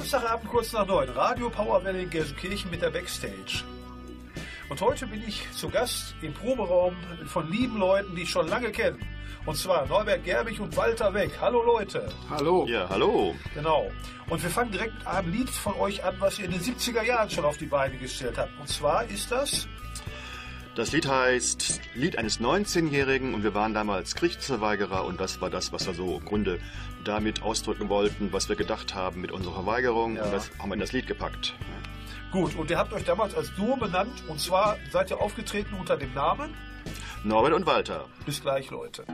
Samstagabend kurz nach neun. Radio Powerwelle in Gelsenkirchen mit der Backstage. Und heute bin ich zu Gast im Proberaum von lieben Leuten, die ich schon lange kenne. Und zwar Norbert Gerbig und Walter Weg. Hallo Leute. Hallo. Ja, hallo. Genau. Und wir fangen direkt mit einem Lied von euch an, was ihr in den 70er Jahren schon auf die Beine gestellt habt. Und zwar ist das Das Lied heißt Lied eines 19-Jährigen und wir waren damals Gerichtsverweigerer und das war das, was wir so im Grunde damit ausdrücken wollten, was wir gedacht haben mit unserer Verweigerung Ja. und das haben wir in das Lied gepackt. gut. Und ihr habt euch damals als Duo benannt. Und zwar seid ihr aufgetreten unter dem Namen. Norbert und Walter. Bis gleich, Leute.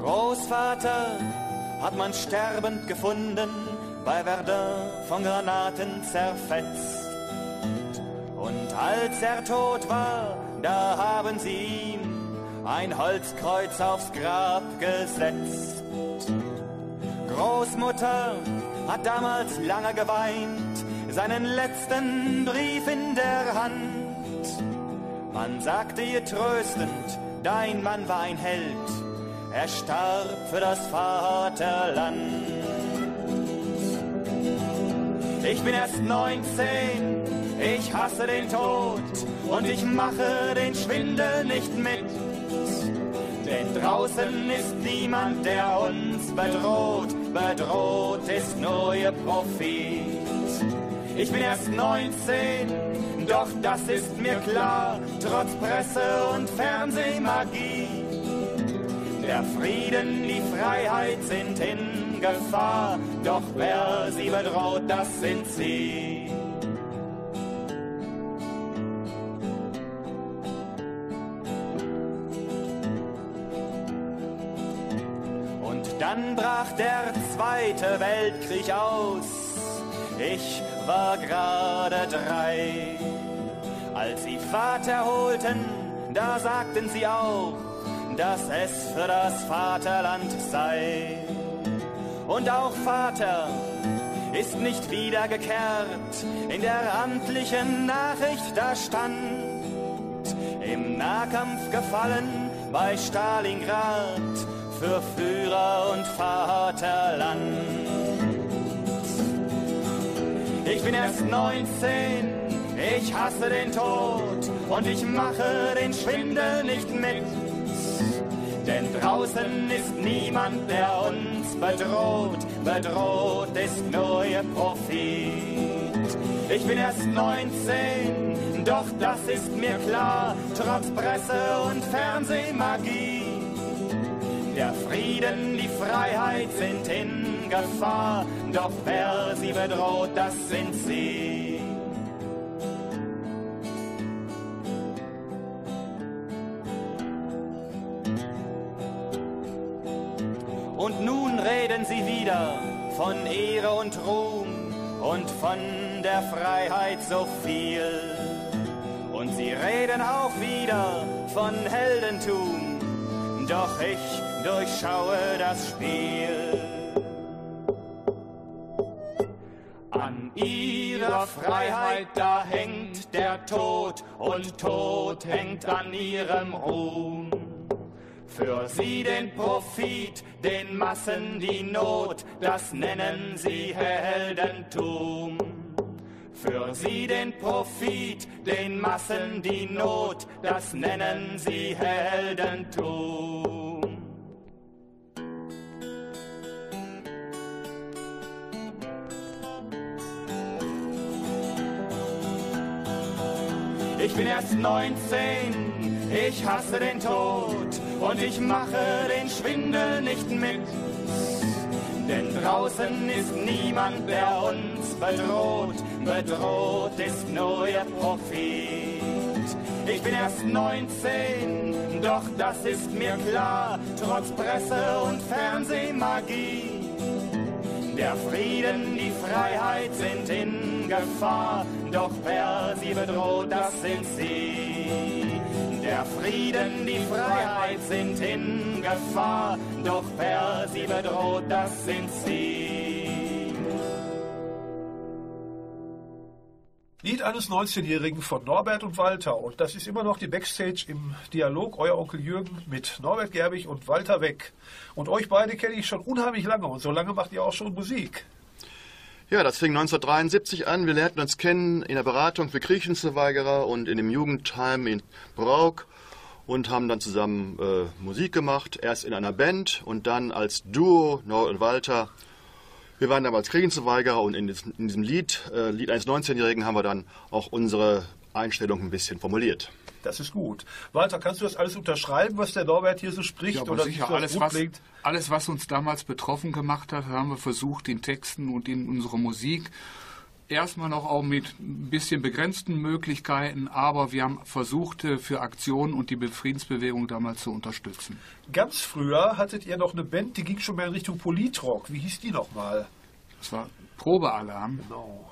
Großvater hat man sterbend gefunden, bei Verdun von Granaten zerfetzt. Und als er tot war, da haben sie ihm ein Holzkreuz aufs Grab gesetzt. Großmutter hat damals lange geweint, seinen letzten Brief in der Hand. Man sagte ihr tröstend, dein Mann war ein Held, er starb für das Vaterland. Ich bin erst 19, ich hasse den Tod und ich mache den Schwindel nicht mit. Denn draußen ist niemand, der uns bedroht, bedroht ist nur ihr Profit. Ich bin erst 19, doch das ist mir klar, trotz Presse und Fernsehmagie. Der Frieden, die Freiheit sind in Gefahr, doch wer sie bedroht, das sind sie. Dann brach der Zweite Weltkrieg aus. Ich war gerade drei. Als sie Vater holten, da sagten sie auch, dass es für das Vaterland sei. Und auch Vater ist nicht wiedergekehrt. In der amtlichen Nachricht da stand, im Nahkampf gefallen bei Stalingrad für Führer und Vaterland. Ich bin erst 19, ich hasse den Tod und ich mache den Schwindel nicht mit. Denn draußen ist niemand, der uns bedroht, bedroht ist nur ihr Profit. Ich bin erst 19, doch das ist mir klar, trotz Presse und Fernsehmagie. Der Frieden, die Freiheit sind in Gefahr, doch wer sie bedroht, das sind sie. Und nun reden sie wieder von Ehre und Ruhm und von der Freiheit so viel. Und sie reden auch wieder von Heldentum, doch ich durchschaue das Spiel. An ihrer Freiheit, da hängt der Tod und Tod hängt an ihrem Ruhm. Für sie den Profit, den Massen die Not, das nennen sie Heldentum. Für sie den Profit, den Massen die Not, das nennen sie Heldentum. Ich bin erst 19, ich hasse den Tod und ich mache den Schwindel nicht mit. Denn draußen ist niemand, der uns bedroht, bedroht ist nur ihr Profit. Ich bin erst 19, doch das ist mir klar, trotz Presse und Fernsehmagie. Der Frieden, die Freiheit sind in Gefahr, doch wer sie bedroht, das sind sie. Der Frieden, die Freiheit sind in Gefahr, doch wer sie bedroht, das sind sie. Lied eines 19-Jährigen von Norbert und Walter. Und das ist immer noch die Backstage im Dialog. Euer Onkel Jürgen mit Norbert Gerbig und Walter Weg. Und euch beide kenne ich schon unheimlich lange. Und so lange macht ihr auch schon Musik. Ja, das fing 1973 an. Wir lernten uns kennen in der Beratung für Kirchenverweigerer und in dem Jugendheim in Brauk und haben dann zusammen äh, Musik gemacht. Erst in einer Band und dann als Duo, Norbert und Walter. Wir waren damals Kriegensverweigerer und in diesem, in diesem Lied, äh, Lied eines 19-Jährigen, haben wir dann auch unsere Einstellung ein bisschen formuliert. Das ist gut. Walter, kannst du das alles unterschreiben, was der Norbert hier so spricht? Ja, aber oder sicher, so alles was, alles, was uns damals betroffen gemacht hat, haben wir versucht, in Texten und in unserer Musik erstmal noch auch mit ein bisschen begrenzten Möglichkeiten, aber wir haben versucht, äh, für Aktionen und die Friedensbewegung damals zu unterstützen. Ganz früher hattet ihr noch eine Band, die ging schon mal in Richtung Politrock. Wie hieß die nochmal? Das war Probealarm. Genau.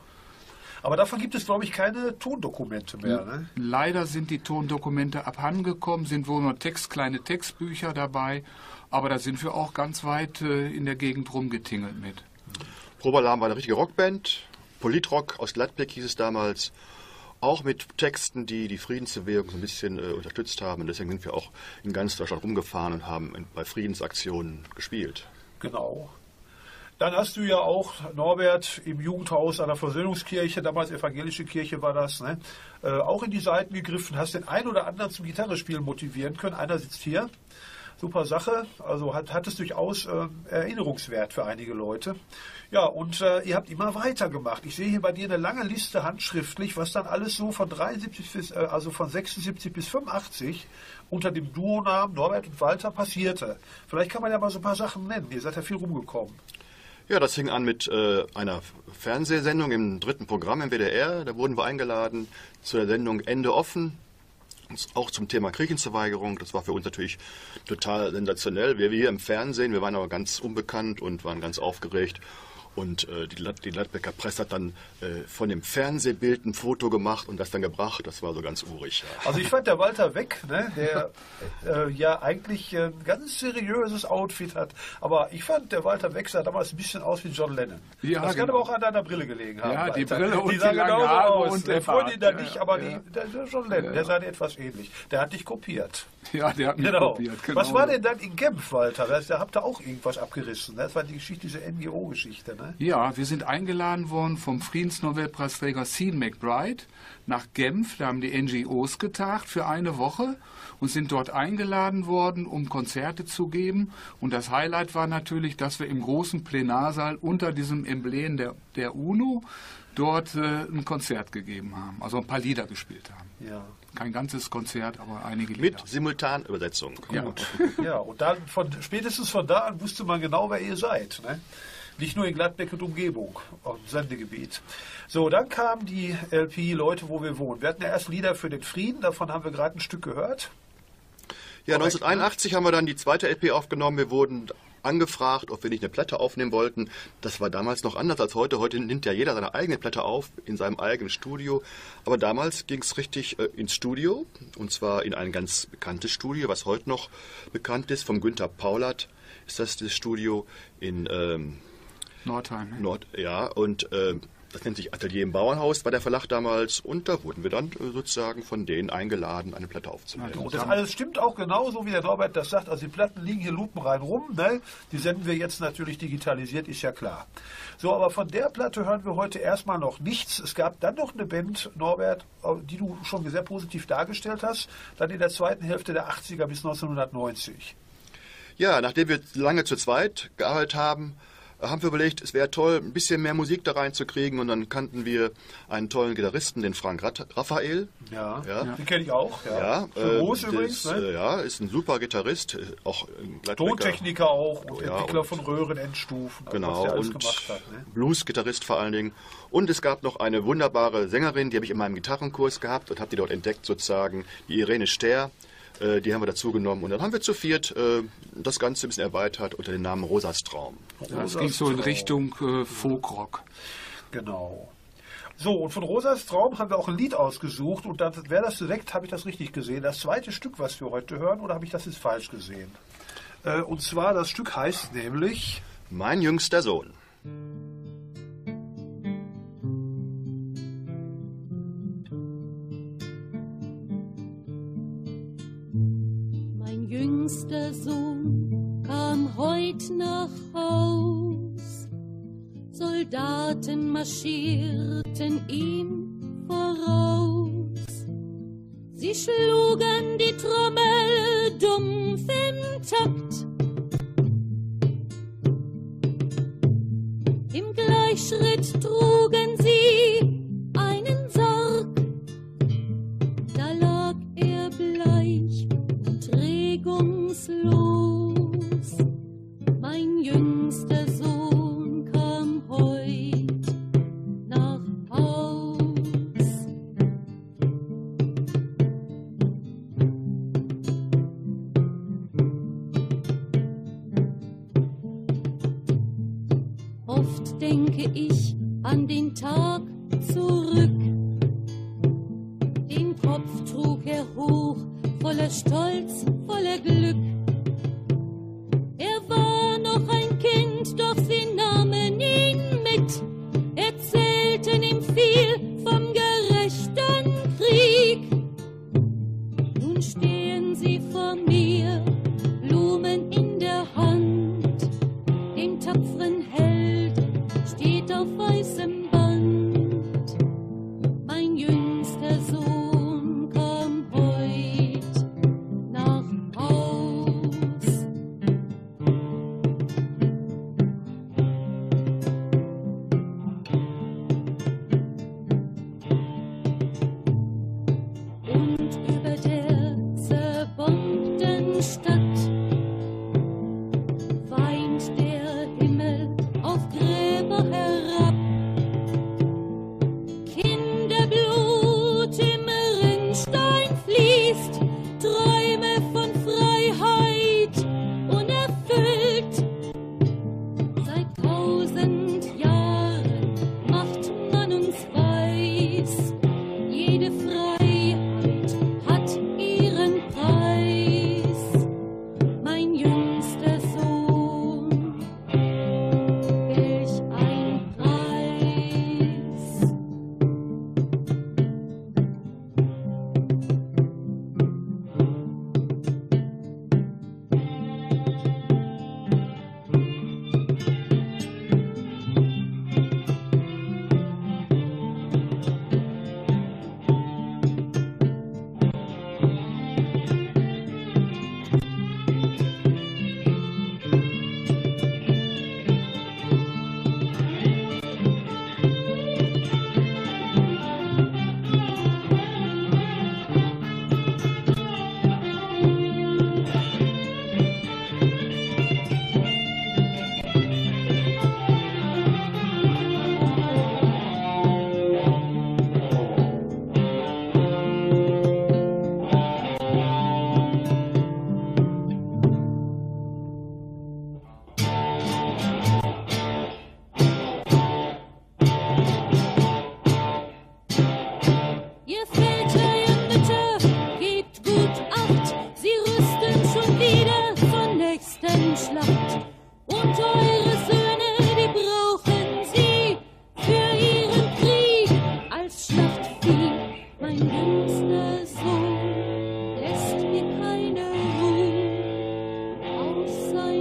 Aber davon gibt es, glaube ich, keine Tondokumente mehr. Ne? Leider sind die Tondokumente abhandengekommen, sind wohl nur Text, kleine Textbücher dabei, aber da sind wir auch ganz weit äh, in der Gegend rumgetingelt mit. Probealarm war eine richtige Rockband. Politrock aus Gladbeck hieß es damals. Auch mit Texten, die die Friedensbewegung so ein bisschen äh, unterstützt haben. Und deswegen sind wir auch in ganz Deutschland rumgefahren und haben in, bei Friedensaktionen gespielt. Genau. Dann hast du ja auch, Norbert, im Jugendhaus an der Versöhnungskirche, damals evangelische Kirche war das, ne, äh, auch in die Seiten gegriffen, hast den einen oder anderen zum Gitarrespielen motivieren können. Einer sitzt hier. Super Sache. Also hat, hat es durchaus äh, Erinnerungswert für einige Leute. Ja, und äh, ihr habt immer weitergemacht. Ich sehe hier bei dir eine lange Liste handschriftlich, was dann alles so von 73 bis, äh, also von 76 bis 85 unter dem Duonamen Norbert und Walter passierte. Vielleicht kann man ja mal so ein paar Sachen nennen. Ihr seid ja viel rumgekommen. Ja, das fing an mit äh, einer Fernsehsendung im dritten Programm im WDR. Da wurden wir eingeladen zu der Sendung Ende offen. Auch zum Thema Kirchenverweigerung. Das war für uns natürlich total sensationell. Wir, wir hier im Fernsehen, wir waren aber ganz unbekannt und waren ganz aufgeregt. Und äh, die, die Ladbecker Presse hat dann äh, von dem Fernsehbild ein Foto gemacht und das dann gebracht. Das war so ganz urig. Ja. Also ich fand der Walter Weg, ne, der äh, ja eigentlich äh, ein ganz seriöses Outfit hat, aber ich fand der Walter Weg sah damals ein bisschen aus wie John Lennon. Ja, das kann genau. aber auch an deiner Brille gelegen haben. Ja, die Walter. Brille und die sah die langen Haare aus. und der Freundin da nicht, Ja, aber ja. Die, der, der John Lennon, der sah dir etwas ähnlich. Der hat dich kopiert. Ja, der hat mich Genau. kopiert. Genau. Was war denn dann in Genf, Walter? Da, habt ihr auch irgendwas abgerissen. ne? Das war die Geschichte, diese NGO-Geschichte. Ne? Ja, wir sind eingeladen worden vom Friedensnobelpreisträger Sean McBride nach Genf. Da haben die NGOs getagt für eine Woche und sind dort eingeladen worden, um Konzerte zu geben. Und das Highlight war natürlich, dass wir im großen Plenarsaal unter diesem Emblem der, der UNO dort äh, ein Konzert gegeben haben. Also ein paar Lieder gespielt haben. Ja. Kein ganzes Konzert, aber einige Lieder. Mit Simultanübersetzung. Ja. Ja, und dann von, spätestens von da an wusste man genau, wer ihr seid. Ne? Nicht nur in Gladbeck und Umgebung, auch im Sendegebiet. So, dann kam die LP Leute, wo wir wohnen. Wir hatten ja erst Lieder für den Frieden, davon haben wir gerade ein Stück gehört. Ja, Korrekt, 1981 haben wir dann die zweite LP aufgenommen. Wir wurden angefragt, ob wir nicht eine Platte aufnehmen wollten. Das war damals noch anders als heute. Heute nimmt ja jeder seine eigene Platte auf in seinem eigenen Studio. Aber damals ging es richtig äh, ins Studio. Und zwar in ein ganz bekanntes Studio, was heute noch bekannt ist. Vom Günther Paulert ist das das Studio in ähm, Nordheim. ne? Nord. Ja, und ähm, das nennt sich Atelier im Bauernhaus, war der Verlag damals. Und da wurden wir dann äh, sozusagen von denen eingeladen, eine Platte aufzunehmen. Ja, Und das alles stimmt auch genauso, wie der Norbert das sagt. Also die Platten liegen hier lupenrein rum. Ne? Die senden wir jetzt natürlich digitalisiert, ist ja klar. So, aber von der Platte hören wir heute erstmal noch nichts. Es gab dann noch eine Band, Norbert, die du schon sehr positiv dargestellt hast, dann in der zweiten Hälfte der 80er bis 1990. Ja, nachdem wir lange zu zweit gearbeitet haben, haben wir überlegt, es wäre toll, ein bisschen mehr Musik da reinzukriegen. Und dann kannten wir einen tollen Gitarristen, den Frank Raphael. Ja, Ja. den kenne ich auch. Ja, Ja, Für äh, Groß das, übrigens. Ne? äh, ja, ist ein super Gitarrist, äh, auch. Tontechniker auch und Ja, Entwickler und- von Röhrenendstufen. also Genau, was der alles und hat. Ne? Blues-Gitarrist vor allen Dingen. Und es gab noch eine wunderbare Sängerin, die habe ich in meinem Gitarrenkurs gehabt und habe die dort entdeckt, sozusagen, die Irene Ster. Äh, Die haben wir dazu genommen und dann haben wir zu viert äh, das Ganze ein bisschen erweitert unter dem Namen Rosas Traum. Ja, es ging so in Richtung äh, Folkrock. Genau. So, und von Rosas Traum haben wir auch ein Lied ausgesucht und dann wäre das direkt, habe ich das richtig gesehen, das zweite Stück, was wir heute hören, oder habe ich das jetzt falsch gesehen? Äh, und zwar, das Stück heißt nämlich Mein jüngster Sohn. der Sohn kam heut nach Haus. Soldaten marschierten ihm voraus. Sie schlugen die Trommel dumpf im Takt. Im Gleichschritt trugen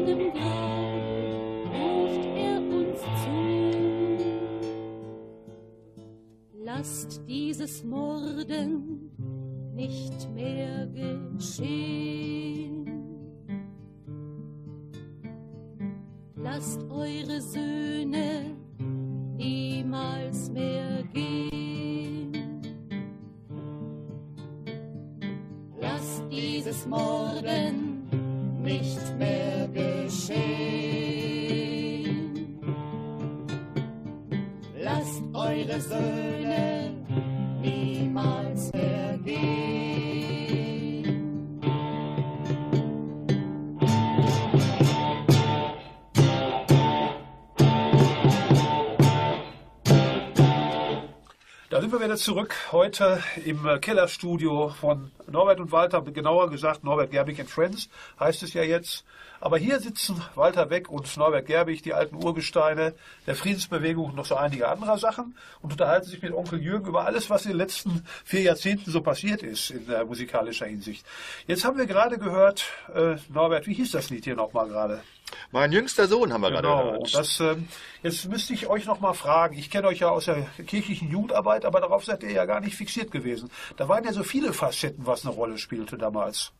Zu. Lasst dieses Morden nicht mehr geschehen. Lasst eure Söhne niemals mehr gehen. Lasst dieses Morden zurück heute im äh, Kellerstudio von Norbert und Walter, genauer gesagt Norbert Gerbig and Friends heißt es ja jetzt. Aber hier sitzen Walter Beck und Norbert Gerbig, die alten Urgesteine der Friedensbewegung und noch so einige andere Sachen und unterhalten sich mit Onkel Jürgen über alles, was in den letzten vier Jahrzehnten so passiert ist in äh, musikalischer Hinsicht. Jetzt haben wir gerade gehört, äh, Norbert, wie hieß das Lied hier nochmal gerade? Mein jüngster Sohn haben wir gerade Genau. gehört. Das, ähm, jetzt müsste ich euch noch mal fragen. Ich kenne euch ja aus der kirchlichen Jugendarbeit, aber darauf seid ihr ja gar nicht fixiert gewesen. Da waren ja so viele Facetten, was eine Rolle spielte damals.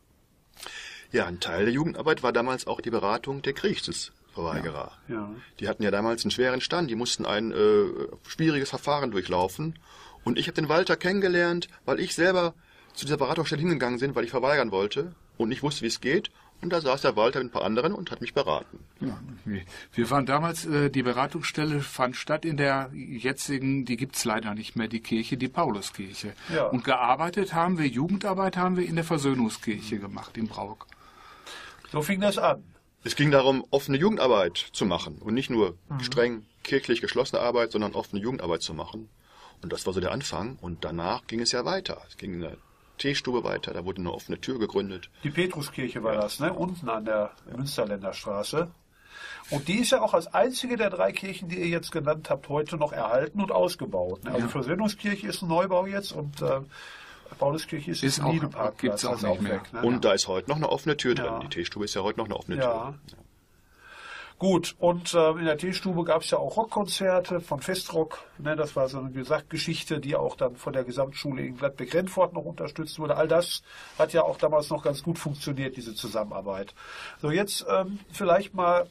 Ja, ein Teil der Jugendarbeit war damals auch die Beratung der Kriegsverweigerer. Ja. Die hatten ja damals einen schweren Stand, die mussten ein äh, schwieriges Verfahren durchlaufen. Und ich habe den Walter kennengelernt, weil ich selber zu dieser Beratungsstelle hingegangen bin, weil ich verweigern wollte und nicht wusste, wie es geht. Und da saß der Walter mit ein paar anderen und hat mich beraten. Ja, wir- waren damals, äh, die Beratungsstelle fand statt in der jetzigen, die gibt's leider nicht mehr, die Kirche, die Pauluskirche. Ja. Und gearbeitet haben wir, Jugendarbeit haben wir in der Versöhnungskirche gemacht, in Brauk. So fing das an. Es ging darum, offene Jugendarbeit zu machen und nicht nur streng kirchlich geschlossene Arbeit, sondern offene Jugendarbeit zu machen. Und das war so der Anfang. Und danach ging es ja weiter. Es ging in der Teestube weiter, da wurde eine offene Tür gegründet. Die Petruskirche war das, ne? Unten an der Münsterländer Straße. Und die ist ja auch als einzige der drei Kirchen, die ihr jetzt genannt habt, heute noch erhalten und ausgebaut. Ne? Also Versöhnungskirche ist ein Neubau jetzt und äh, Pauluskirche ist, Ist ein auch- gibt's auch also nicht mehr. ne? Und da ist heute noch eine offene Tür drin. Ja. Die Teestube ist ja heute noch eine offene Ja. Tür. Gut, und äh, in der Teestube gab es ja auch Rockkonzerte von Festrock. Ne, das war so eine Geschichte, die auch dann von der Gesamtschule in Gladbeck-Rennfort noch unterstützt wurde. All das hat ja auch damals noch ganz gut funktioniert, diese Zusammenarbeit. So, jetzt ähm, vielleicht mal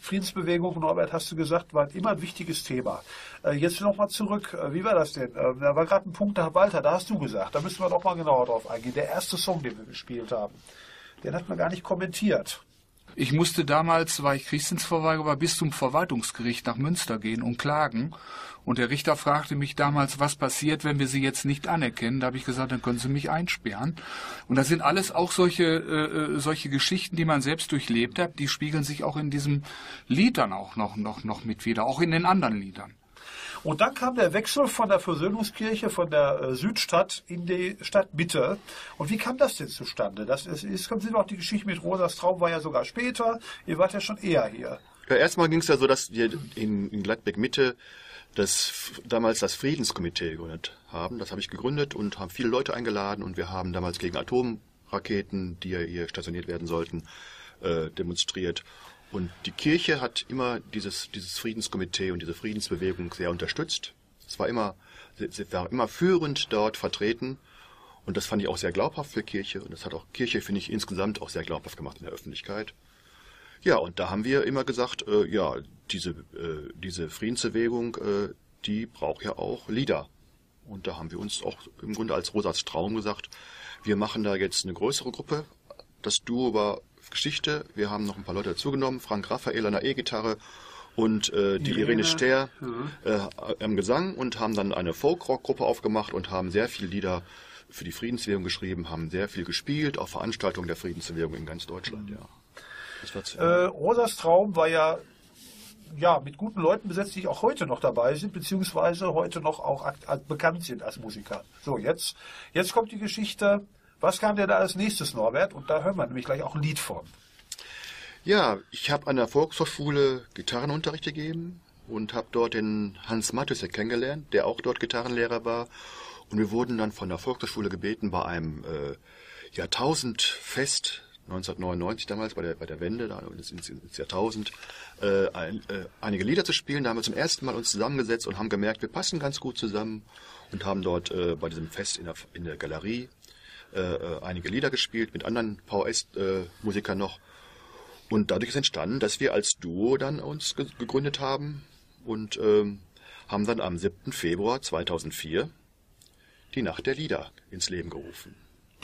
Friedensbewegung, Norbert, hast du gesagt, war immer ein wichtiges Thema. Äh, jetzt nochmal zurück. Äh, wie war das denn? Äh, da war gerade ein Punkt, da Walter, da hast du gesagt, da müssen wir noch mal genauer drauf eingehen. Der erste Song, den wir gespielt haben, den hat man gar nicht kommentiert. Ich musste damals, weil ich Kriegsdienstverweigerer war, bis zum Verwaltungsgericht nach Münster gehen und klagen. Und der Richter fragte mich damals, was passiert, wenn wir sie jetzt nicht anerkennen. Da habe ich gesagt, dann können sie mich einsperren. Und das sind alles auch solche, äh, äh, solche Geschichten, die man selbst durchlebt hat. Die spiegeln sich auch in diesem Lied dann auch noch, noch, noch mit wieder, auch in den anderen Liedern. Und dann kam der Wechsel von der Versöhnungskirche, von der äh, Südstadt in die Stadtmitte. Und wie kam das denn zustande? Das ist, ist kommt auch die Geschichte mit Rosas Traum war ja sogar später. Ihr wart ja schon eher hier. Ja, erstmal ging es ja so, dass wir in, in Gladbeck Mitte das damals das Friedenskomitee gegründet haben. Das habe ich gegründet und haben viele Leute eingeladen und wir haben damals gegen Atomraketen, die ja hier stationiert werden sollten, äh, demonstriert. Und die Kirche hat immer dieses, dieses Friedenskomitee und diese Friedensbewegung sehr unterstützt. Es war immer, sie, war immer führend dort vertreten. Und das fand ich auch sehr glaubhaft für Kirche. Und das hat auch Kirche, finde ich, insgesamt auch sehr glaubhaft gemacht in der Öffentlichkeit. Ja, und da haben wir immer gesagt, äh, ja, diese, äh, diese Friedensbewegung, äh, die braucht ja auch Lieder. Und da haben wir uns auch im Grunde als Rosas Traum gesagt, wir machen da jetzt eine größere Gruppe. Das Duo war Geschichte. Wir haben noch ein paar Leute dazugenommen. Frank Raphael an der E-Gitarre und äh, die Irene. Irene Ster äh, am Gesang und haben dann eine Folk-Rock-Gruppe aufgemacht und haben sehr viele Lieder für die Friedensbewegung geschrieben, haben sehr viel gespielt auf Veranstaltungen der Friedensbewegung in ganz Deutschland, ja. War zu- Äh, Rosas Traum war ja, ja mit guten Leuten besetzt, die auch heute noch dabei sind, beziehungsweise heute noch auch bekannt sind als Musiker. So, jetzt, jetzt kommt die Geschichte. Was kam denn da als nächstes, Norbert? Und da hören wir nämlich gleich auch ein Lied von. Ja, ich habe an der Volkshochschule Gitarrenunterricht gegeben und habe dort den Hans Matthäus kennengelernt, der auch dort Gitarrenlehrer war. Und wir wurden dann von der Volkshochschule gebeten, bei einem äh, Jahrtausendfest 1999 damals, bei der, bei der Wende, da ins, ins Jahrtausend, äh, ein, äh, einige Lieder zu spielen. Da haben wir zum ersten Mal uns zusammengesetzt und haben gemerkt, wir passen ganz gut zusammen und haben dort äh, bei diesem Fest in der, in der Galerie äh, äh, einige Lieder gespielt mit anderen VS-Musikern noch. Und dadurch ist entstanden, dass wir als Duo dann uns ge gegründet haben und ähm, haben dann am 7. Februar 2004 die Nacht der Lieder ins Leben gerufen.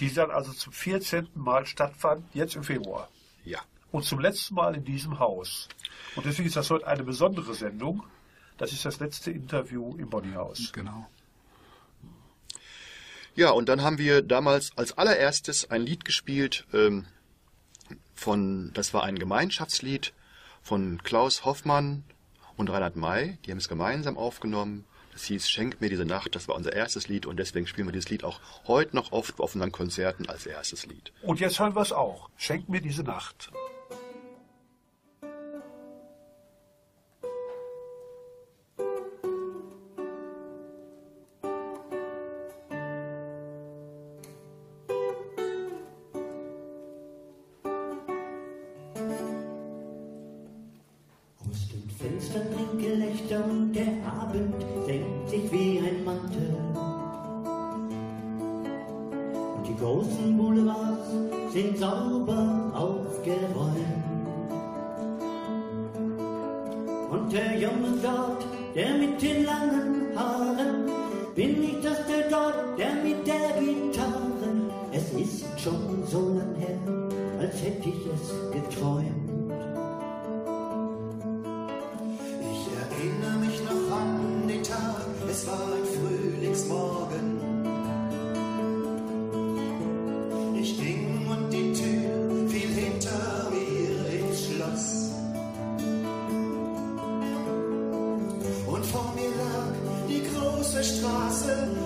Die dann also zum 14. Mal stattfand, jetzt im Februar. Ja. Und zum letzten Mal in diesem Haus. Und deswegen ist das heute eine besondere Sendung. Das ist das letzte Interview im Bonnyhaus. Genau. Ja, und dann haben wir damals als allererstes ein Lied gespielt ähm, von, das war ein Gemeinschaftslied von Klaus Hoffmann und Reinhard May. Die haben es gemeinsam aufgenommen. Das hieß Schenk mir diese Nacht. Das war unser erstes Lied und deswegen spielen wir dieses Lied auch heute noch oft auf unseren Konzerten als erstes Lied. Und jetzt hören wir es auch. Schenk mir diese Nacht.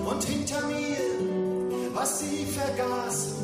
Und hinter mir, was sie vergaß,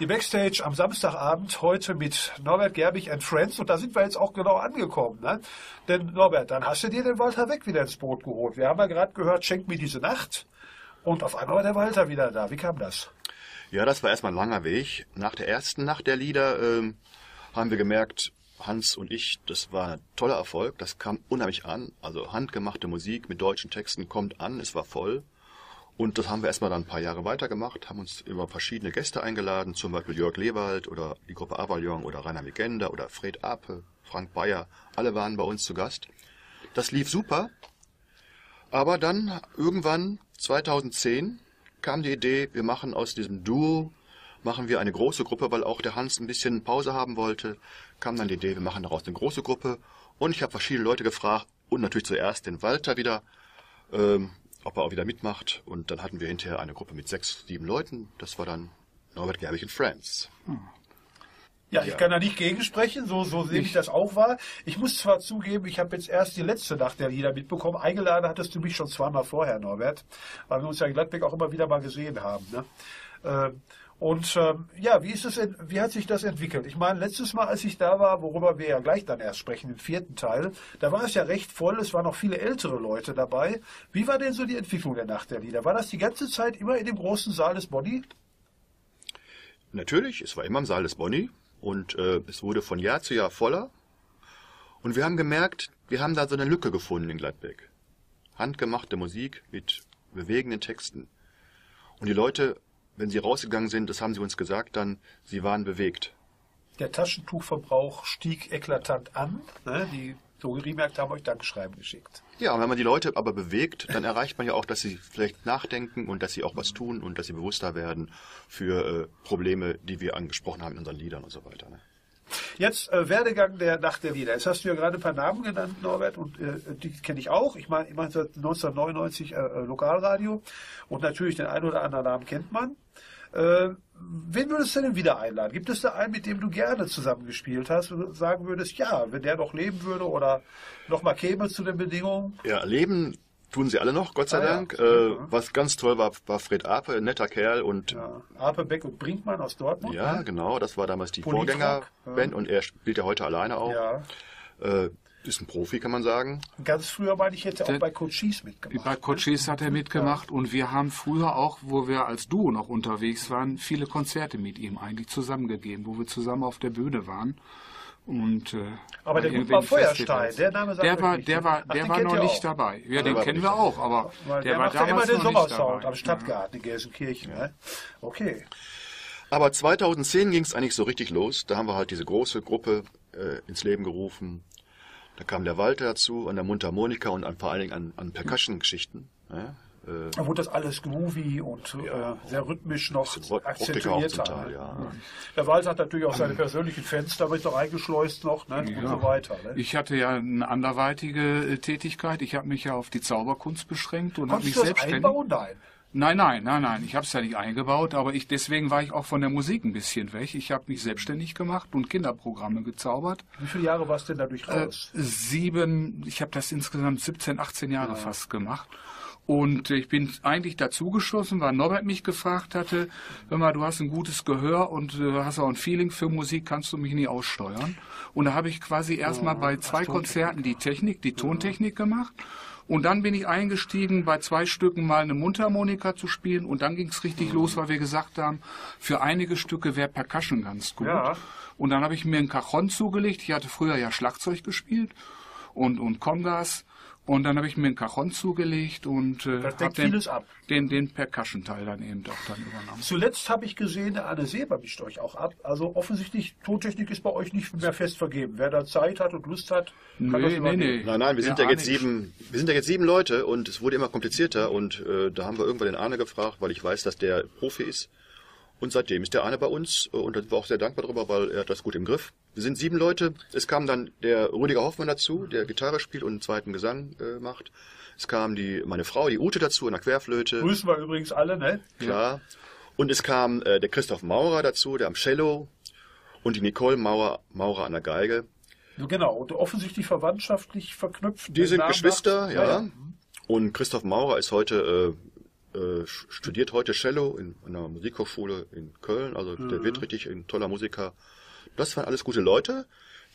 Die Backstage am Samstagabend heute mit Norbert Gerbig and Friends und da sind wir jetzt auch genau angekommen. Ne? Denn Norbert, dann hast du dir den Walter Weg wieder ins Boot geholt. Wir haben ja gerade gehört, schenk mir diese Nacht und auf einmal war der Walter wieder da. Wie kam das? Ja, das war erstmal ein langer Weg. Nach der ersten Nacht der Lieder ähm, haben wir gemerkt, Hans und ich, das war ein toller Erfolg. Das kam unheimlich an. Also handgemachte Musik mit deutschen Texten kommt an. Es war voll. Und das haben wir erstmal dann ein paar Jahre weitergemacht, haben uns über verschiedene Gäste eingeladen, zum Beispiel Jörg Lewald oder die Gruppe Avalion oder Rainer Legender oder Fred Ape, Frank Bayer. Alle waren bei uns zu Gast. Das lief super. Aber dann irgendwann 2010 kam die Idee, wir machen aus diesem Duo, machen wir eine große Gruppe, weil auch der Hans ein bisschen Pause haben wollte. Kam dann die Idee, wir machen daraus eine große Gruppe. Und ich habe verschiedene Leute gefragt und natürlich zuerst den Walter wieder, ähm, ob er auch wieder mitmacht. Und dann hatten wir hinterher eine Gruppe mit sechs, sieben Leuten. Das war dann Norbert Gerbig and Friends. Ja, ich kann da nicht gegensprechen, so, so sehe ich das auch wahr. Ich muss zwar zugeben, ich habe jetzt erst die letzte Nacht der Lieder mitbekommen. Eingeladen hattest du mich schon zweimal vorher, Norbert, weil wir uns ja in Gladbeck auch immer wieder mal gesehen haben. Ne? Ähm, und ähm, ja, wie ist es, wie hat sich das entwickelt? Ich meine, letztes Mal, als ich da war, worüber wir ja gleich dann erst sprechen, im vierten Teil, da war es ja recht voll, es waren noch viele ältere Leute dabei. Wie war denn so die Entwicklung der Nacht der Lieder? War das die ganze Zeit immer in dem großen Saal des Body? Natürlich, es war immer im Saal des Bonny und äh, es wurde von Jahr zu Jahr voller. Und wir haben gemerkt, wir haben da so eine Lücke gefunden in Gladbeck. Handgemachte Musik mit bewegenden Texten. Und die Leute, wenn sie rausgegangen sind, das haben sie uns gesagt, dann, sie waren bewegt. Der Taschentuchverbrauch stieg eklatant an. Ne? Die Drogeriemärkte haben euch Dankschreiben geschickt. Ja, und wenn man die Leute aber bewegt, dann erreicht man ja auch, dass sie vielleicht nachdenken und dass sie auch was tun und dass sie bewusster werden für äh, Probleme, die wir angesprochen haben in unseren Liedern und so weiter. Ne? Jetzt äh, Werdegang der Nacht der Lieder. Jetzt hast du ja gerade ein paar Namen genannt, Norbert, und äh, die kenne ich auch. Ich meine, ich mein, seit 1999 äh, äh, Lokalradio und natürlich den einen oder anderen Namen kennt man. Äh, wen würdest du denn wieder einladen? Gibt es da einen, mit dem du gerne zusammengespielt hast und sagen würdest, ja, wenn der noch leben würde oder noch mal käme zu den Bedingungen? Ja, leben tun sie alle noch, Gott sei Ah ja, Dank. super. Äh, was ganz toll war, war Fred Ape, ein netter Kerl und Ja, Ape, Beck und Brinkmann aus Dortmund. ja, ne? genau, das war damals die Vorgängerband und er spielt ja heute alleine auch. ja. Äh, ist ein Profi, kann man sagen. Ganz früher meine ich, hätte auch Der- bei Cochise mitgemacht. Bei Cochise hat er mitgemacht und wir haben früher auch, wo wir als Duo noch unterwegs waren, viele Konzerte mit ihm eigentlich zusammengegeben, wo wir zusammen auf der Bühne waren. Und, äh, Aber der Gutmann Feuerstein, der Name sagt der war, der war, Ach, der den war noch nicht auch. dabei. Ja, den kennen nicht wir auch, aber Weil der, der, war ja immer damals den noch nicht Sommersound dabei. am Stadtgarten in Gelsenkirchen. Ne? Okay. Aber 2010 ging es eigentlich so richtig los. Da haben wir halt diese große Gruppe äh, ins Leben gerufen. Da kam der Walter dazu, an der Mundharmonika und an, vor allen Dingen an, an Percussion-Geschichten. Ja? Äh, Da wurde das alles groovy und Ja. äh, sehr rhythmisch noch zum akzentuierter. Teil, ne? ja. Der Walter hat natürlich auch seine persönlichen Fans damit noch eingeschleust noch ne? und so weiter. Ne? Ich hatte ja eine anderweitige äh, Tätigkeit. Ich habe mich ja auf die Zauberkunst beschränkt und habe mich selbstständig. einbauen? Nein. Nein, nein, nein, nein. Ich habe es ja nicht eingebaut, aber ich deswegen war ich auch von der Musik ein bisschen weg. Ich habe mich selbstständig gemacht und Kinderprogramme gezaubert. Wie viele Jahre warst du denn dadurch Äh, raus? sieben, ich habe das insgesamt 17, 18 Jahre fast gemacht. Und ich bin eigentlich dazugeschossen, weil Norbert mich gefragt hatte, hör mal, du hast ein gutes Gehör und äh, hast auch ein Feeling für Musik, kannst du mich nie aussteuern? Und da habe ich quasi erstmal bei zwei Konzerten die Technik, die Tontechnik gemacht. Und dann bin ich eingestiegen, bei zwei Stücken mal eine Mundharmonika zu spielen. Und dann ging es richtig los, weil wir gesagt haben, für einige Stücke wäre Percussion ganz gut. Ja. Und dann habe ich mir einen Cajon zugelegt. Ich hatte früher ja Schlagzeug gespielt und, und Congas. Und dann habe ich mir einen Cajon zugelegt und äh, Das habe den, vieles ab. den, den Percussion-Teil dann eben auch dann übernommen. Zuletzt habe ich gesehen, der Anne Seber mischt euch auch ab. Also offensichtlich, Tontechnik ist bei euch nicht mehr fest vergeben. Wer da Zeit hat und Lust hat, kann das Nee, nee, übernehmen. nee. Nein, nein, wir sind Der ja jetzt sieben, wir sind ja jetzt sieben Leute und es wurde immer komplizierter und äh, da haben wir irgendwann den Arne gefragt, weil ich weiß, dass der Profi ist. Und seitdem ist der Arne bei uns äh, und da sind wir auch sehr dankbar drüber, weil er hat das gut im Griff. Wir sind sieben Leute. Es kam dann der Rüdiger Hoffmann dazu, der Gitarre spielt und einen zweiten Gesang äh, macht. Es kam die meine Frau, die Ute dazu, in der Querflöte. Grüßen wir übrigens alle, ne? Klar. Und es kam äh, der Christoph Maurer dazu, der am Cello und die Nicole Maurer, Maurer an der Geige. Genau, und offensichtlich verwandtschaftlich verknüpft. Die sind Geschwister, nach- ja. Und Christoph Maurer ist heute äh, studiert heute Cello in einer Musikhochschule in Köln. Also der wird richtig ein toller Musiker. Das waren alles gute Leute,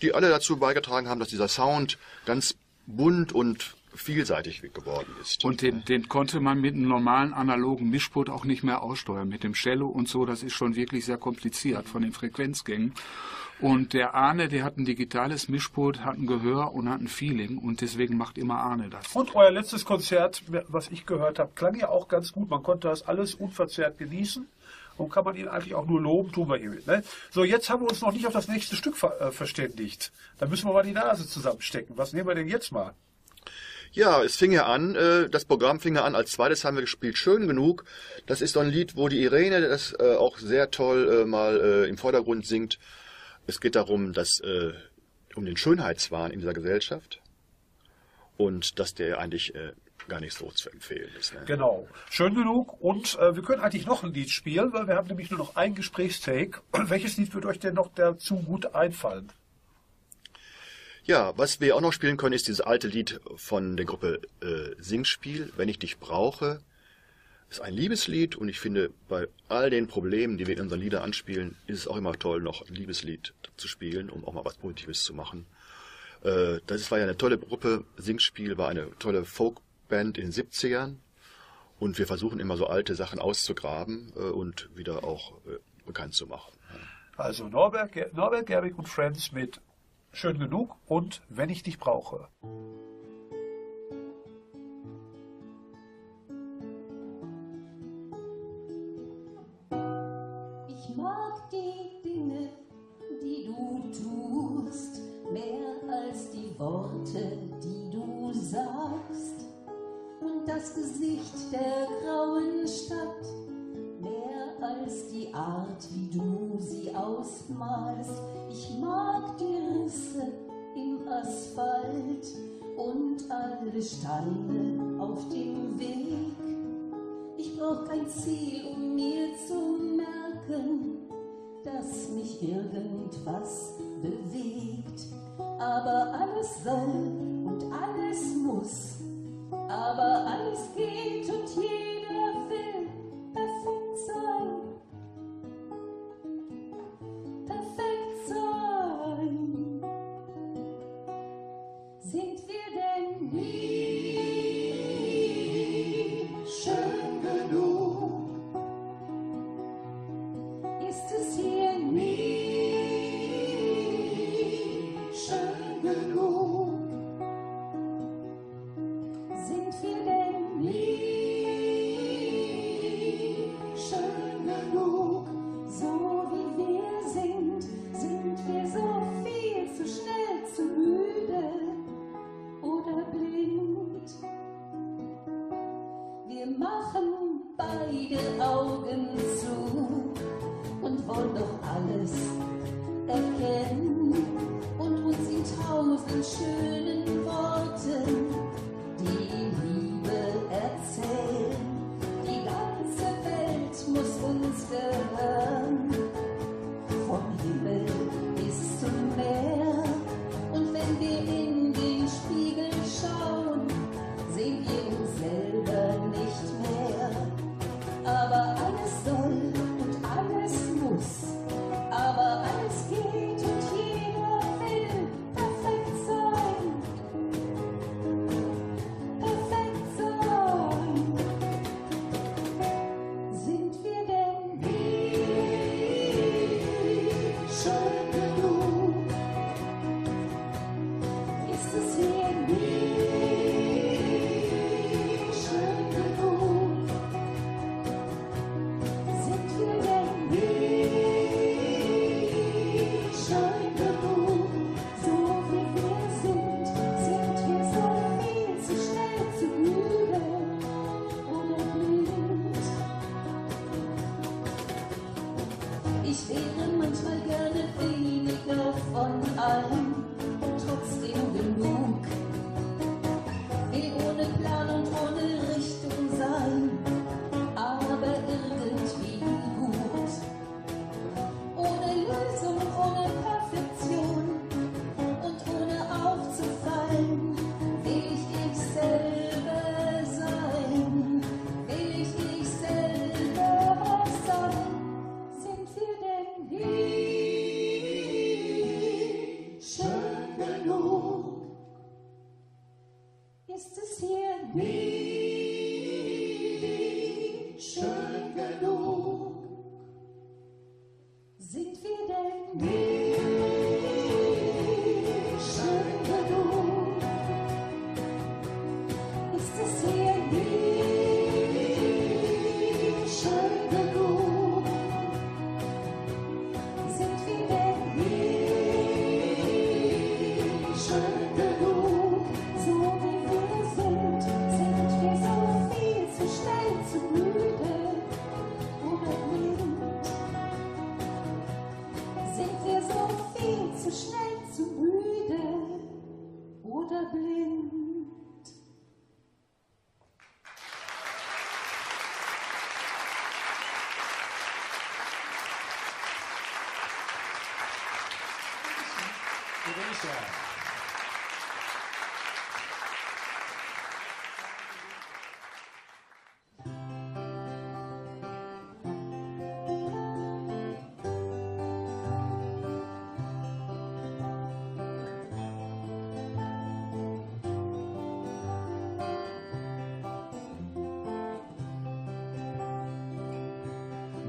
die alle dazu beigetragen haben, dass dieser Sound ganz bunt und vielseitig geworden ist. Und den, den konnte man mit einem normalen analogen Mischpult auch nicht mehr aussteuern. Mit dem Cello und so, das ist schon wirklich sehr kompliziert von den Frequenzgängen. Und der Arne, der hat ein digitales Mischpult, hat ein Gehör und hat ein Feeling und deswegen macht immer Arne das. Und euer letztes Konzert, was ich gehört habe, klang ja auch ganz gut. Man konnte das alles unverzerrt genießen. Und kann man ihn eigentlich auch nur loben, tun wir hiermit. Ne? So, jetzt haben wir uns noch nicht auf das nächste Stück ver äh, verständigt. Da müssen wir mal die Nase zusammenstecken. Was nehmen wir denn jetzt mal? Ja, es fing ja an, äh, das Programm fing ja an, als zweites haben wir gespielt, schön genug. Das ist so ein Lied, wo die Irene das äh, auch sehr toll äh, mal äh, im Vordergrund singt. Es geht darum, dass äh, um den Schönheitswahn in dieser Gesellschaft und dass der eigentlich äh, gar nicht so zu empfehlen ist. Ne? Genau. Schön genug. Und äh, wir können eigentlich noch ein Lied spielen, weil wir haben nämlich nur noch ein Gesprächstake. Welches Lied wird euch denn noch dazu gut einfallen? Ja, was wir auch noch spielen können, ist dieses alte Lied von der Gruppe äh, Singspiel, Wenn ich dich brauche. Ist ein Liebeslied und ich finde, bei all den Problemen, die wir in unseren Liedern anspielen, ist es auch immer toll, noch ein Liebeslied zu spielen, um auch mal was Positives zu machen. Äh, das war ja eine tolle Gruppe. Singspiel war eine tolle Folkband in den 70ern und wir versuchen immer so alte Sachen auszugraben äh, und wieder auch äh, bekannt zu machen. Also Norbert, Norbert Gerbig und Friends mit Schön genug und Wenn ich dich brauche. Ich mag die Dinge, die du tust, mehr als die Worte, die du sagst. Und das Gesicht der grauen Stadt, als die Art, wie du sie ausmalst. Ich mag die Risse im Asphalt und alle Steine auf dem Weg. Ich brauch kein Ziel, um mir zu merken, dass mich irgendwas bewegt. Aber alles soll und alles muss, aber alles geht und jeder us. Uh,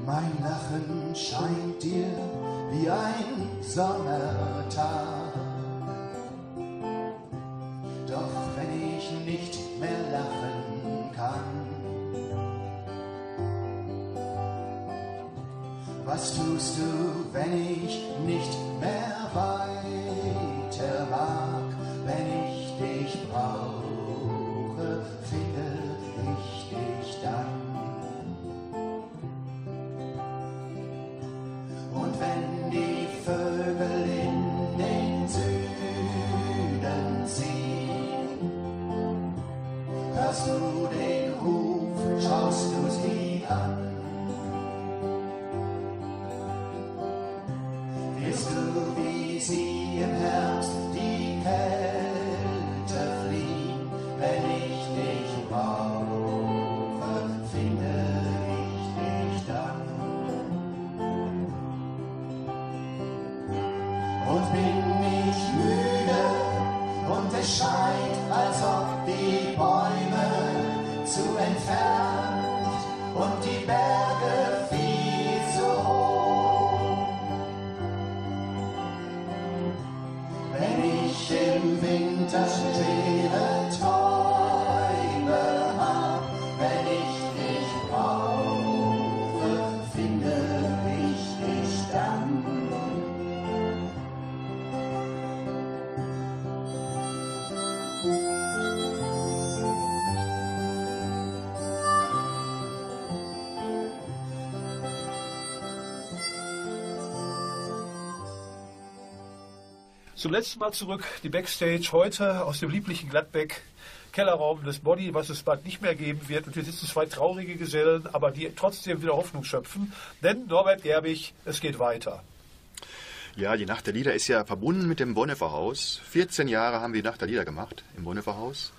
Mein Lachen scheint dir wie ein Sommertag. Zum letzten Mal zurück die Backstage heute aus dem lieblichen Gladbeck. Kellerraum des Body, was es bald nicht mehr geben wird. Und hier sitzen zwei traurige Gesellen, aber die trotzdem wieder Hoffnung schöpfen. Denn Norbert Gerbig, es geht weiter. Ja, die Nacht der Lieder ist ja verbunden mit dem Bonhoeffer Haus. 14 Jahre haben wir die Nacht der Lieder gemacht im Bonhoeffer Haus.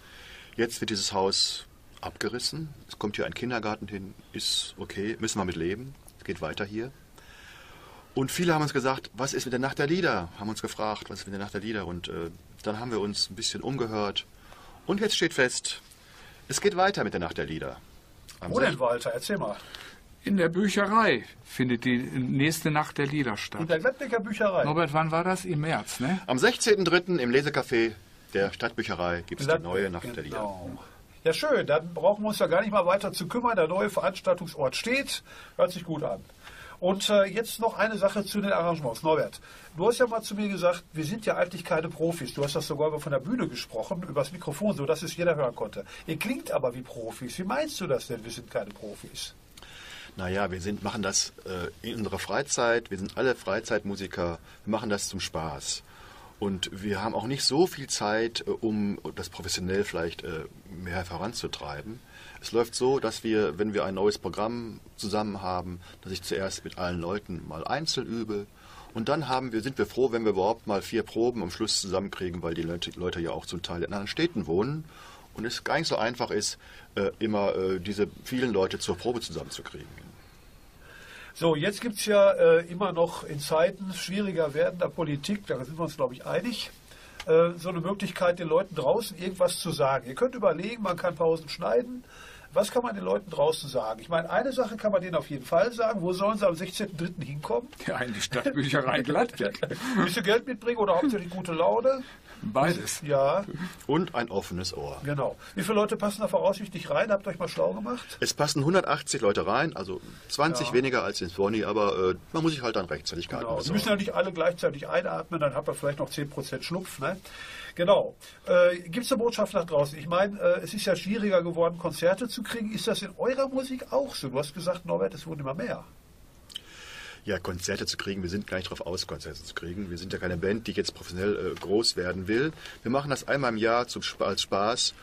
Jetzt wird dieses Haus abgerissen. Es kommt hier ein Kindergarten hin. Ist okay, müssen wir mit leben. Es geht weiter hier. Und viele haben uns gesagt, was ist mit der Nacht der Lieder? Haben uns gefragt, was ist mit der Nacht der Lieder? Und äh, dann haben wir uns ein bisschen umgehört. Und jetzt steht fest, es geht weiter mit der Nacht der Lieder. Am Wo denn, Walter? Erzähl mal. In der Bücherei findet die nächste Nacht der Lieder In statt. der Gladbecker Bücherei. Norbert, wann war das? Im März, ne? Am 16.03. im Lesecafé der Stadtbücherei gibt es die neue Nacht der Lieder. genau. Ja, schön. Dann brauchen wir uns ja gar nicht mal weiter zu kümmern. Der neue Veranstaltungsort steht. Hört sich gut an. Und äh, jetzt noch eine Sache zu den Arrangements. Norbert, du hast ja mal zu mir gesagt, wir sind ja eigentlich keine Profis. Du hast das sogar von der Bühne gesprochen, übers Mikrofon, so dass es jeder hören konnte. Ihr klingt aber wie Profis. Wie meinst du das denn, wir sind keine Profis? Naja, wir sind, machen das äh, in unserer Freizeit. Wir sind alle Freizeitmusiker. Wir machen das zum Spaß. Und wir haben auch nicht so viel Zeit, äh, um das professionell vielleicht äh, mehr voranzutreiben. Es läuft so, dass wir, wenn wir ein neues Programm zusammen haben, dass ich zuerst mit allen Leuten mal einzeln übe. Und dann haben wir, sind wir froh, wenn wir überhaupt mal vier Proben am Schluss zusammenkriegen, weil die Leute, ja auch zum Teil in anderen Städten wohnen. Und es gar nicht so einfach ist, äh, immer äh, diese vielen Leute zur Probe zusammenzukriegen. So, jetzt gibt es ja äh, immer noch in Zeiten schwieriger werdender Politik, da sind wir uns, glaube ich, einig, äh, so eine Möglichkeit, den Leuten draußen irgendwas zu sagen. Ihr könnt überlegen, man kann Pausen schneiden. Was kann man den Leuten draußen sagen? Ich meine, eine Sache kann man denen auf jeden Fall sagen. Wo sollen sie am 16.03. hinkommen? Ja, in die Stadtbücherei Gladbeck. Bisschen Geld mitbringen oder hauptsächlich gute Laune? Beides. Ja, Und ein offenes Ohr. genau. Wie viele Leute passen da voraussichtlich rein? Habt ihr euch mal schlau gemacht? Es passen 180 Leute rein, also 20 weniger als in Sony, aber äh, man muss sich halt dann rechtzeitig Karten Genau. Sie besorgen. müssen ja nicht alle gleichzeitig einatmen, dann hat man vielleicht noch 10% Schnupf. Ne? Genau. Äh, Gibt es eine Botschaft nach draußen? Ich meine, äh, es ist ja schwieriger geworden, Konzerte zu kriegen. Ist das in eurer Musik auch so? Du hast gesagt, Norbert, es wurden immer mehr. Ja, Konzerte zu kriegen, wir sind gar nicht darauf aus, Konzerte zu kriegen. Wir sind ja keine Band, die jetzt professionell äh, groß werden will. Wir machen das einmal im Jahr zum, als Spaß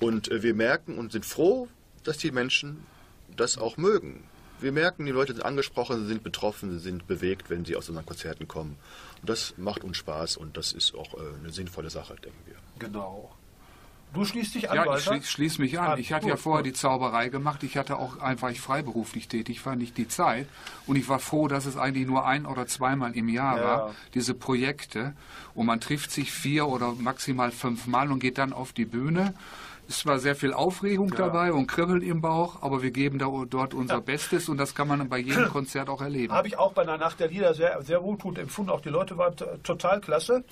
und äh, wir merken und sind froh, dass die Menschen das auch mögen. Wir merken, die Leute sind angesprochen, sind betroffen, sind bewegt, wenn sie aus unseren Konzerten kommen. Und das macht uns Spaß und das ist auch äh, eine sinnvolle Sache, denken wir. Genau. Du schließt dich an, Ja, ich Walter? schließe schließ mich an. Ah, Ich hatte ja gut, vorher gut. die Zauberei gemacht. Ich hatte auch einfach ich freiberuflich tätig, war nicht die Zeit. Und ich war froh, dass es eigentlich nur ein oder zweimal im Jahr Ja. war, diese Projekte. Und man trifft sich vier oder maximal fünfmal und geht dann auf die Bühne. Es war sehr viel Aufregung dabei und Kribbeln im Bauch, aber wir geben da, dort unser Bestes und das kann man bei jedem Konzert auch erleben. Habe ich auch bei der Nacht der Lieder sehr, sehr wohltuend empfunden. Auch die Leute waren total klasse.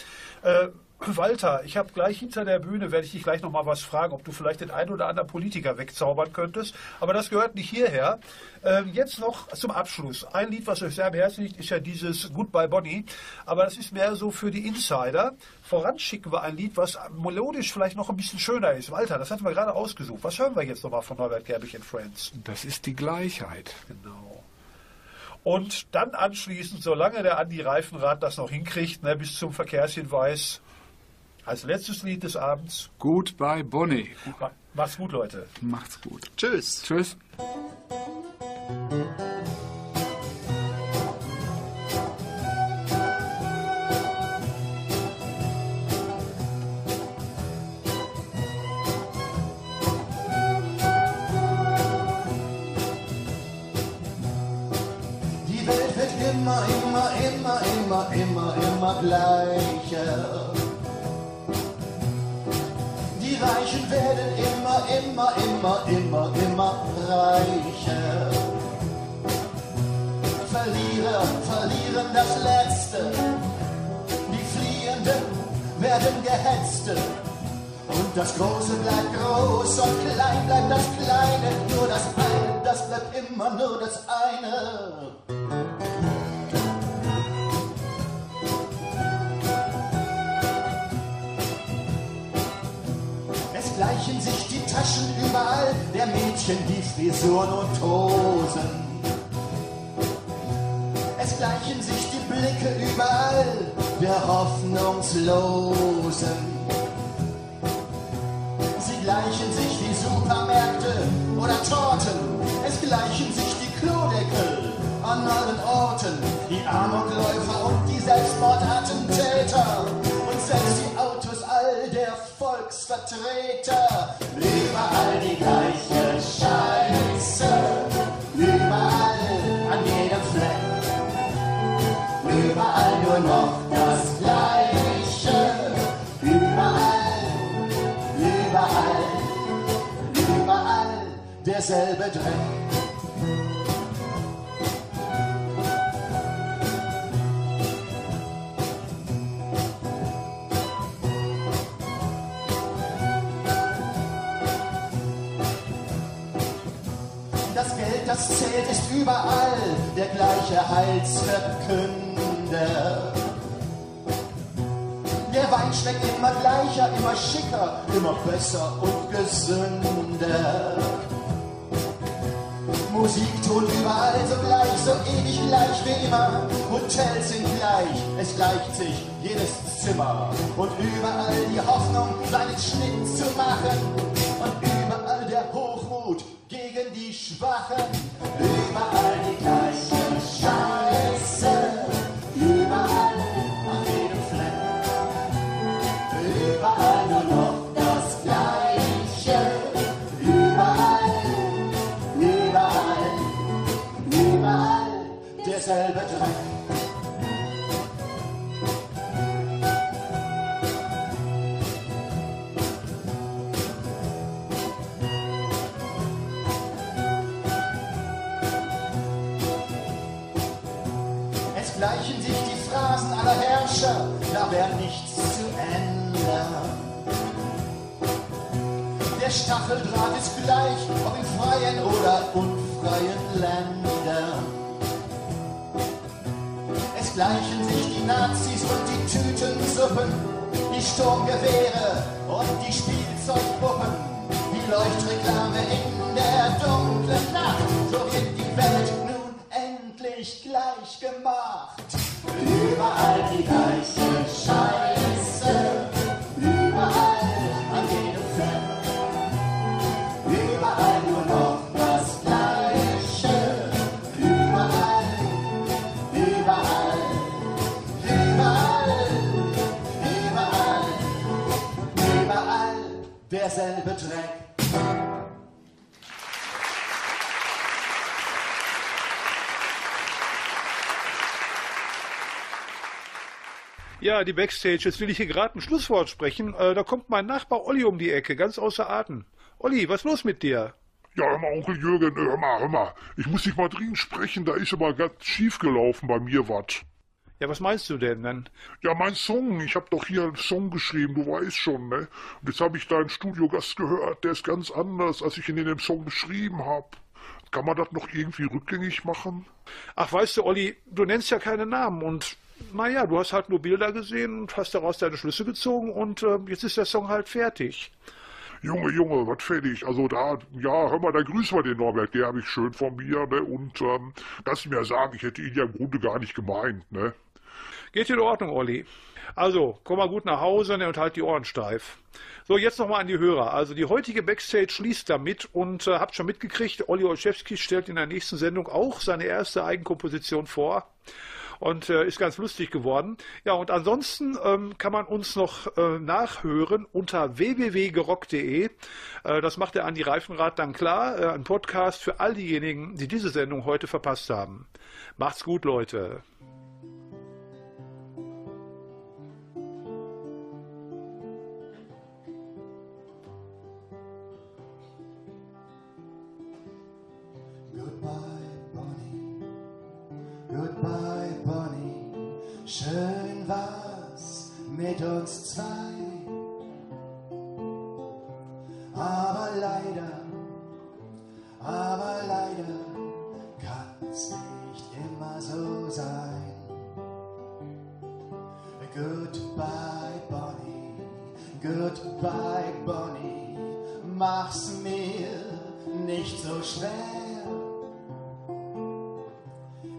Äh, Walter, ich habe gleich hinter der Bühne, werde ich dich gleich noch mal was fragen, ob du vielleicht den einen oder anderen Politiker wegzaubern könntest. Aber das gehört nicht hierher. Ähm, jetzt noch zum Abschluss. Ein Lied, was euch sehr am Herzen liegt, ist ja dieses Goodbye Bonnie. Aber das ist mehr so für die Insider. Voran schicken wir ein Lied, was melodisch vielleicht noch ein bisschen schöner ist. Walter, das hatten wir gerade ausgesucht. Was hören wir jetzt noch mal von Norbert Gerbig and Friends? Das ist die Gleichheit. Genau. Und dann anschließend, solange der Andi Reifenrad das noch hinkriegt, ne, bis zum Verkehrshinweis, als letztes Lied des Abends. Goodbye Bonnie. Ma- Macht's gut, Leute. Macht's gut. Tschüss. Tschüss. Die Welt wird immer, immer, immer, immer, immer, immer gleicher. Die Reichen werden immer, immer, immer, immer, immer reicher. Verlierer verlieren das Letzte. Die Fliehenden werden gehetzte. Und das Große bleibt groß und klein bleibt das Kleine. Nur das eine, das bleibt immer nur das eine. Gleichen sich die Taschen überall, der Mädchen die Frisuren und Hosen. Es gleichen sich die Blicke überall, der Hoffnungslosen. Sie gleichen sich die Supermärkte oder Torten. Es gleichen sich die Klodeckel an allen Orten. Die Amokläufer und die Selbstmordattentäter. Und selbst der Volksvertreter. Überall die gleiche Scheiße. Überall an jedem Fleck. Überall nur noch das Gleiche. Überall Überall, überall derselbe Dreck. Das zählt, ist überall der gleiche Heilsverkünder. Der Wein schmeckt immer gleicher, immer schicker, immer besser und gesünder. Musik tut überall so gleich, so ewig gleich wie immer. Hotels sind gleich, es gleicht sich jedes Zimmer. Und überall die Hoffnung, seinen Schnitt zu machen. Und überall der Hochmut die Schwachen. Überall die gleiche Scheiße. Überall an jedem Fleck. Überall nur noch das Gleiche. Überall, überall, überall derselbe Dreck. Wär nichts zu ändern. Der Stacheldraht ist gleich, ob in freien oder unfreien Ländern. Es gleichen sich die Nazis und die Tütensuppen, die Sturmgewehre und die Spielzeugpuppen, die Leuchtreklame in der dunklen Nacht. So wird die Welt nun endlich gleich gemacht. Derselbe Dreck. Ja, die Backstage. Jetzt will ich hier gerade ein Schlusswort sprechen. Äh, da kommt mein Nachbar Olli um die Ecke, ganz außer Atem. Olli, was ist los mit dir? Ja, hör mal, Onkel Jürgen, hör mal, hör mal. Ich muss dich mal dringend sprechen, da ist aber ganz schief gelaufen bei mir was. Ja, was meinst du denn dann? Ja, mein Song, ich hab doch hier einen Song geschrieben, du weißt schon, ne? Und jetzt habe ich deinen Studiogast gehört, der ist ganz anders, als ich ihn in dem Song beschrieben hab. Kann man das noch irgendwie rückgängig machen? Ach, weißt du, Olli, du nennst ja keine Namen und naja, du hast halt nur Bilder gesehen und hast daraus deine Schlüsse gezogen und äh, jetzt ist der Song halt fertig. Junge, Junge, was fertig. Also da, ja, hör mal, da grüßen wir den Norbert, der habe ich schön von mir, ne? Und ähm, lass mir sagen, ich hätte ihn ja im Grunde gar nicht gemeint, ne? Geht in Ordnung, Olli. Also, komm mal gut nach Hause ne, und halt die Ohren steif. So, jetzt nochmal an die Hörer. Also, die heutige Backstage schließt damit und äh, habt schon mitgekriegt, Olli Olszewski stellt in der nächsten Sendung auch seine erste Eigenkomposition vor und äh, ist ganz lustig geworden. Ja, und ansonsten ähm, kann man uns noch äh, nachhören unter www.gerock.de. Äh, das macht der Andi Reifenrad dann klar. Äh, ein Podcast für all diejenigen, die diese Sendung heute verpasst haben. Macht's gut, Leute. Schön war's mit uns zwei. Aber leider, aber leider kann's nicht immer so sein. Goodbye, Bonnie. Goodbye, Bonnie. Mach's mir nicht so schwer.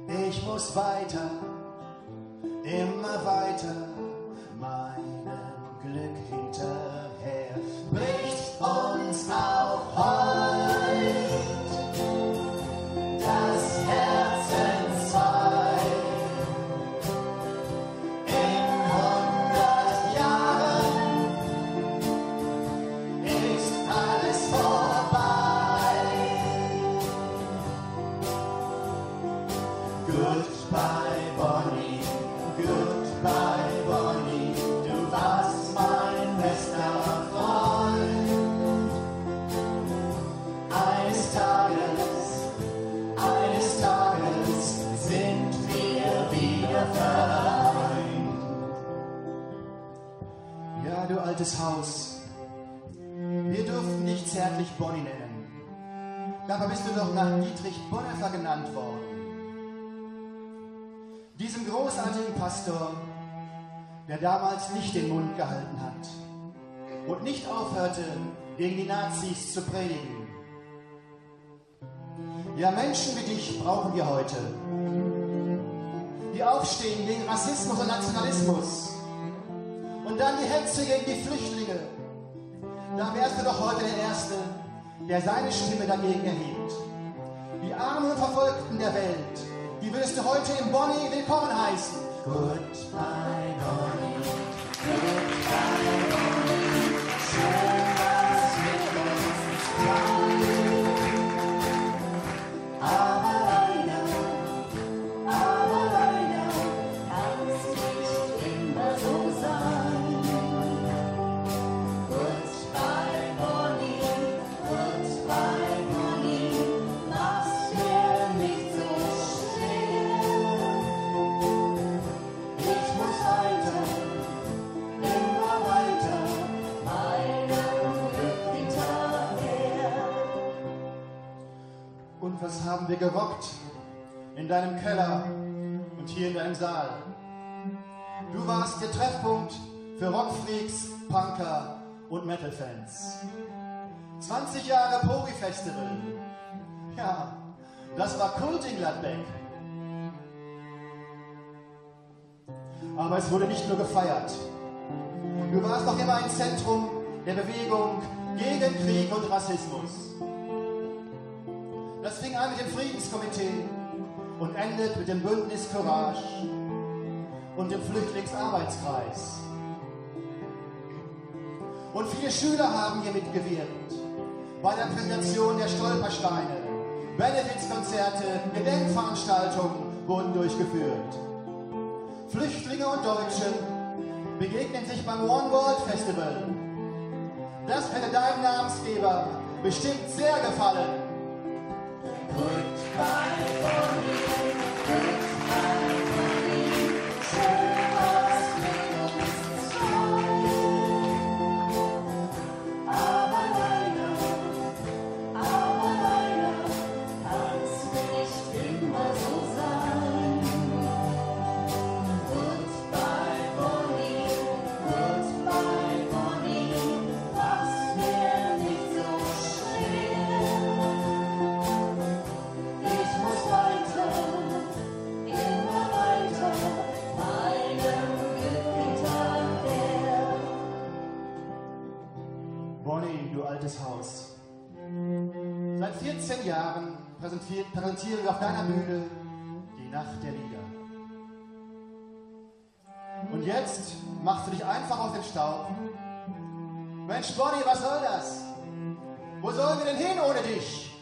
Ich muss weiter, immer weiter, meinem Glück hinterher. Diesem großartigen Pastor, der damals nicht den Mund gehalten hat und nicht aufhörte, gegen die Nazis zu predigen. Ja, Menschen wie dich brauchen wir heute, die aufstehen gegen Rassismus und Nationalismus und dann die Hetze gegen die Flüchtlinge. Da wärst du doch heute der Erste, der seine Stimme dagegen erhebt. Die Armen und Verfolgten der Welt, die würdest du heute in Bonnie willkommen heißen. Goodbye, Bonnie. Goodbye, Bonnie. Haben wir gerockt. In deinem Keller und hier in deinem Saal. Du warst der Treffpunkt für Rockfreaks, Punker und Metal-Fans. 20 Jahre Pori-Festival. Ja, das war Kult in Gladbeck. Aber es wurde nicht nur gefeiert. Du warst noch immer ein Zentrum der Bewegung gegen Krieg und Rassismus. Das fing an mit dem Friedenskomitee und endet mit dem Bündnis Courage und dem Flüchtlingsarbeitskreis. Und viele Schüler haben hier mitgewirkt bei der Präsentation der Stolpersteine. Benefizkonzerte, Gedenkveranstaltungen wurden durchgeführt. Flüchtlinge und Deutsche begegnen sich beim One World Festival. Das hätte deinem Namensgeber bestimmt sehr gefallen. Ich Bonnie, du altes Haus. Seit 14 Jahren präsentier- präsentieren wir auf deiner Bühne die Nacht der Lieder. Und jetzt machst du dich einfach aus dem Staub. Mensch, Bonnie, was soll das? Wo sollen wir denn hin ohne dich?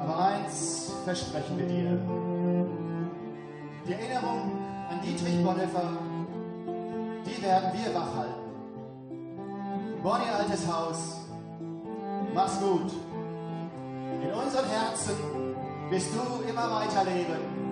Aber eins versprechen wir dir. Die Erinnerung an Dietrich Bonhoeffer, die werden wir wachhalten. Bonnie altes Haus, mach's gut. In unseren Herzen wirst du immer weiterleben.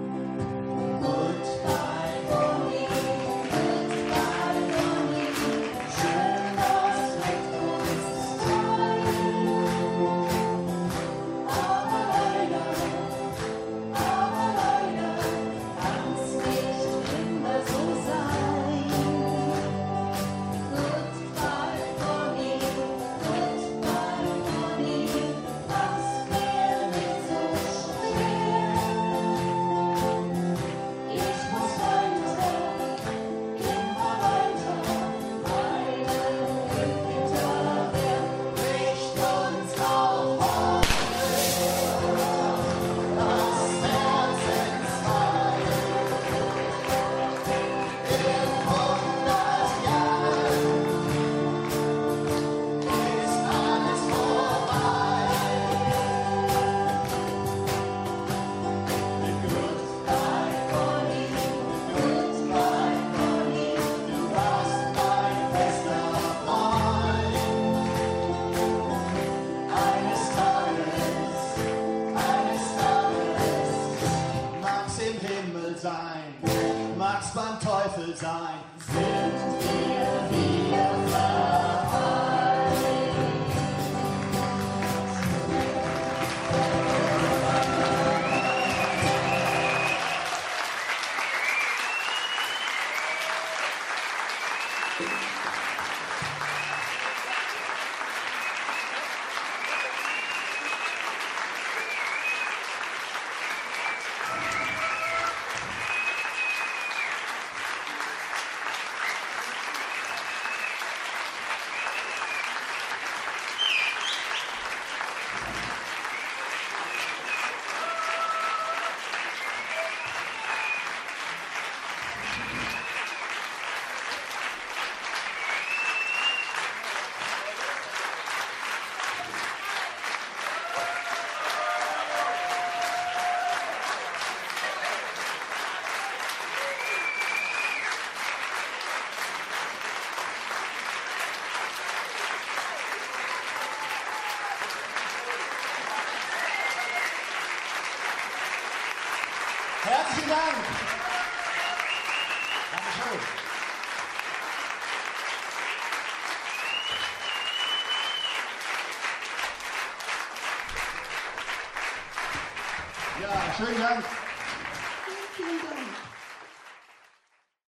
Herzlichen Dank.